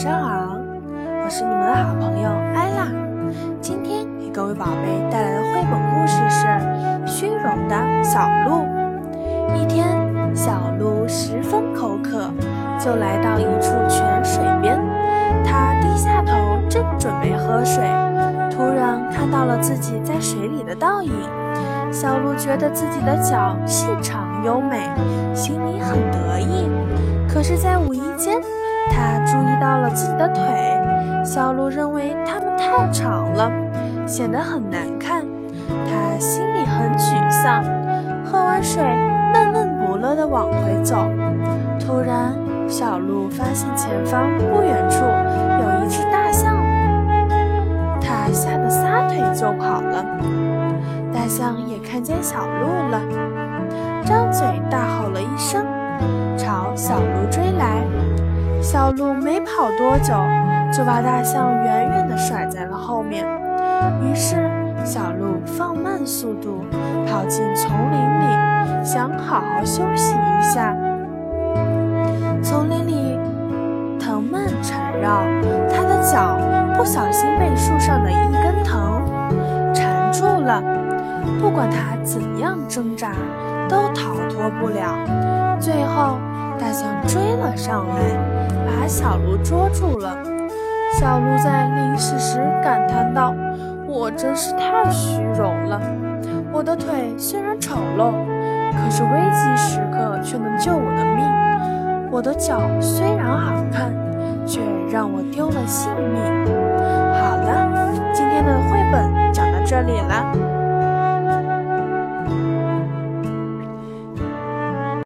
上好，我是你们的好朋友艾拉。今天给各位宝贝带来的绘本故事是《虚荣的小鹿》。一天，小鹿十分口渴，就来到一处泉水边。它低下头，正准备喝水，突然看到了自己在水里的倒影。小鹿觉得自己的脚细长优美，心里很得意。可是，在无意间，他注意到了自己的腿，小鹿认为它们太长了，显得很难看。他心里很沮丧，喝完水，闷闷不乐地往回走。突然，小鹿发现前方不远处有一只大象，它吓得撒腿就跑了。大象也看见小鹿了，张嘴大吼了一声，朝小鹿追来。小鹿没跑多久，就把大象远远地甩在了后面。于是，小鹿放慢速度，跑进丛林里，想好好休息一下。丛林里藤蔓缠绕，它的脚不小心被树上的一根藤缠住了。不管它怎样挣扎，都逃脱不了。最后，大象追了上来。把小鹿捉住了。小鹿在临死时感叹道：“我真是太虚荣了。我的腿虽然丑陋，可是危急时刻却能救我的命。我的脚虽然好看，却让我丢了性命。”